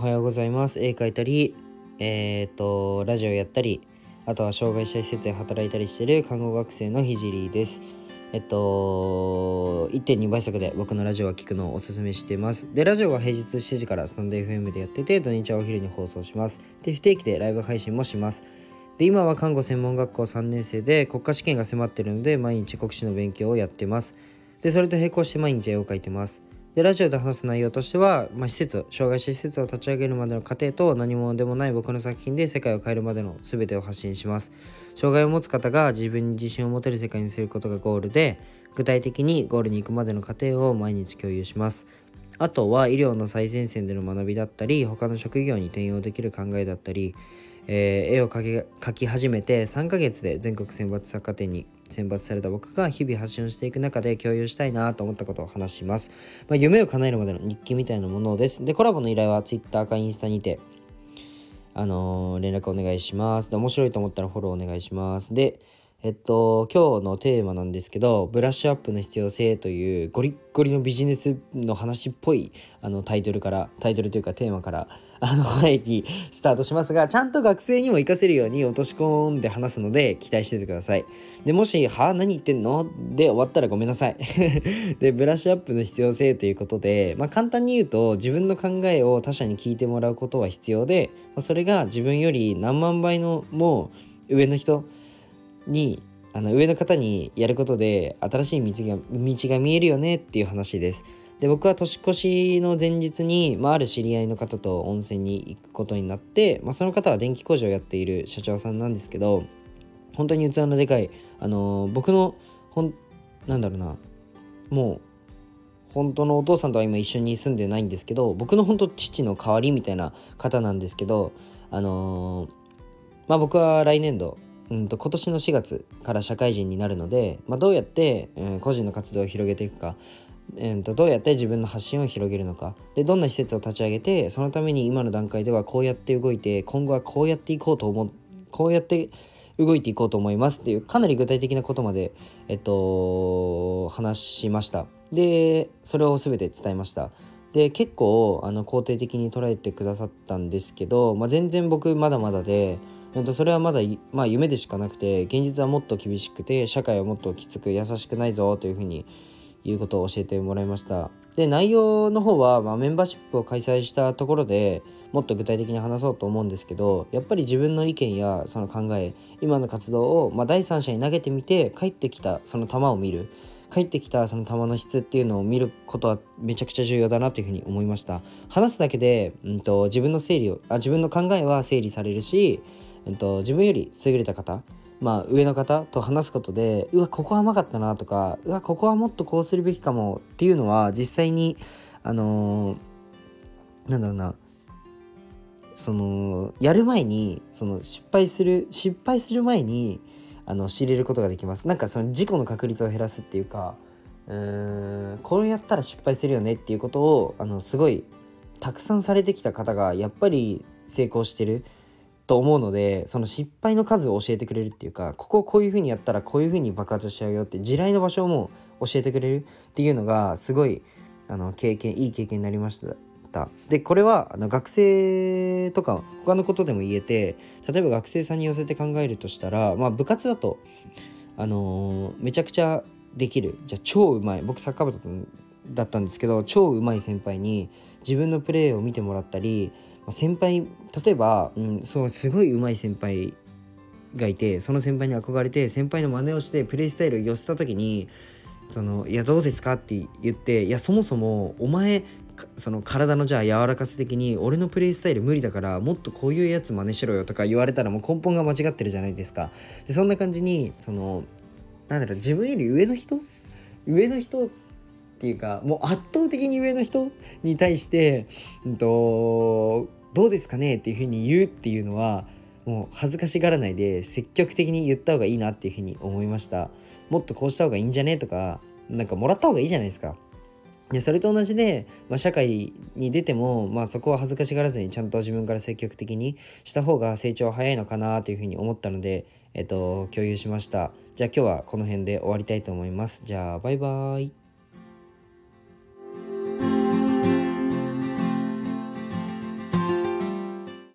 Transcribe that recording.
はようございます。絵描いたりえっ、とラジオやったりあとは障害者施設で働いたりしてる看護学生のひじりです。えっと1.2倍速で僕のラジオは聞くのをおすすめしています。でラジオは平日7時からスタンド FM でやってて土日はお昼に放送します。で不定期でライブ配信もします。で今は看護専門学校3年生で国家試験が迫ってるので毎日国試の勉強をやってます。でそれと並行して毎日絵を描いてます。でラジオで話す内容としては、まあ、施設障害者施設を立ち上げるまでの過程と何者でもない僕の作品で世界を変えるまでの全てを発信します。障害を持つ方が自分に自信を持てる世界にすることがゴールで具体的にゴールに行くまでの過程を毎日共有します。あとは医療の最前線での学びだったり他の職業に転用できる考えだったり、えー、絵を描き描き始めて3ヶ月で全国選抜作家展に選抜された僕が日々発信をしていく中で共有したいなと思ったことを話します。まあ、夢を叶えるまでの日記みたいなものです。で、コラボの依頼は Twitter かインスタにて、あのー、連絡お願いします。で、面白いと思ったらフォローお願いします。で、えっと、今日のテーマなんですけど、ブラッシュアップの必要性というゴリッゴリのビジネスの話っぽいあのタイトルから、タイトルというかテーマから、あの、前にスタートしますが、ちゃんと学生にも活かせるように落とし込んで話すので、期待しててください。で、もし、はあ、何言ってんの？で終わったらごめんなさい。で、ブラッシュアップの必要性ということで、まあ、簡単に言うと、自分の考えを他者に聞いてもらうことは必要で、まあ、それが自分より何万倍のもう上の人にあの上の方にやることで新しい道が道が見えるよねっていう話です。で僕は年越しの前日に、まあ、ある知り合いの方と温泉に行くことになって、まあ、その方は電気工場をやっている社長さんなんですけど本当に器のでかい、あのー、僕のほんなんだろうなもう本当のお父さんとは今一緒に住んでないんですけど僕の本当父の代わりみたいな方なんですけどあのー、まあ僕は来年度うんと今年の4月から社会人になるので、まあ、どうやって、え、個人の活動を広げていくか、えー、とどうやって自分の発信を広げるのかでどんな施設を立ち上げてそのために今の段階ではこうやって動いて今後はこうやっていこうと思うこうやって動いていこうと思いますっていうかなり具体的なことまで、えっと、話しました。でそれを全て伝えました。で結構あの肯定的に捉えてくださったんですけど、まあ、全然僕まだまだでそれはまだ、まあ、夢でしかなくて現実はもっと厳しくて社会はもっときつく優しくないぞというふうにいうことを教えてもらいました。で内容の方は、まあ、メンバーシップを開催したところでもっと具体的に話そうと思うんですけどやっぱり自分の意見やその考え今の活動を、まあ、第三者に投げてみて帰ってきたその球を見る。帰ってきたその球の質っていうのを見ることはめちゃくちゃ重要だなというふうに思いました。話すだけで、うんと、自分の整理をあ自分の考えは整理されるしえっと、自分より優れた方まあ上の方と話すことでうわここは甘かったなとかうわここはもっとこうするべきかもっていうのは実際にあのー、なんだろうなそのやる前にその失敗する失敗する前にあの知れることができます。なんかその事故の確率を減らすっていうかうーんこれやったら失敗するよねっていうことをあのすごいたくさんされてきた方がやっぱり成功してる。と思うのでその失敗の数を教えてくれるっていうかここをこういう風にやったらこういう風に爆発しちゃうよって地雷の場所も教えてくれるっていうのがすごいあの経験いい経験になりました。でこれはあの学生とか他のことでも言えて例えば学生さんに寄せて考えるとしたら、まあ、部活だと、あのー、めちゃくちゃできるじゃあ超うまい僕サッカー部だったんですけど超うまい先輩に自分のプレーを見てもらったり先輩例えば、うん、そうすごい上手い先輩がいてその先輩に憧れて先輩の真似をしてプレイスタイルを寄せた時にそのいやどうですかって言っていやそもそもお前その体のじゃあ柔らかさ的に俺のプレイスタイル無理だからもっとこういうやつ真似しろよとか言われたらもう根本が間違ってるじゃないですか。でそんな感じにそのなんだろう自分より上の人上の人っていうかもう圧倒的に上の人に対して、うんとどうですかねっていうふうに言うっていうのはもう恥ずかしがらないで積極的に言った方がいいなっていうふうに思いました。もっとこうした方がいいんじゃねとかなんかもらった方がいいじゃないですか。でそれと同じで、まあ、社会に出ても、まあ、そこは恥ずかしがらずにちゃんと自分から積極的にした方が成長は早いのかなというふうに思ったので、えっと、共有しました。じゃあ今日はこの辺で終わりたいと思います。じゃあバイバーイ。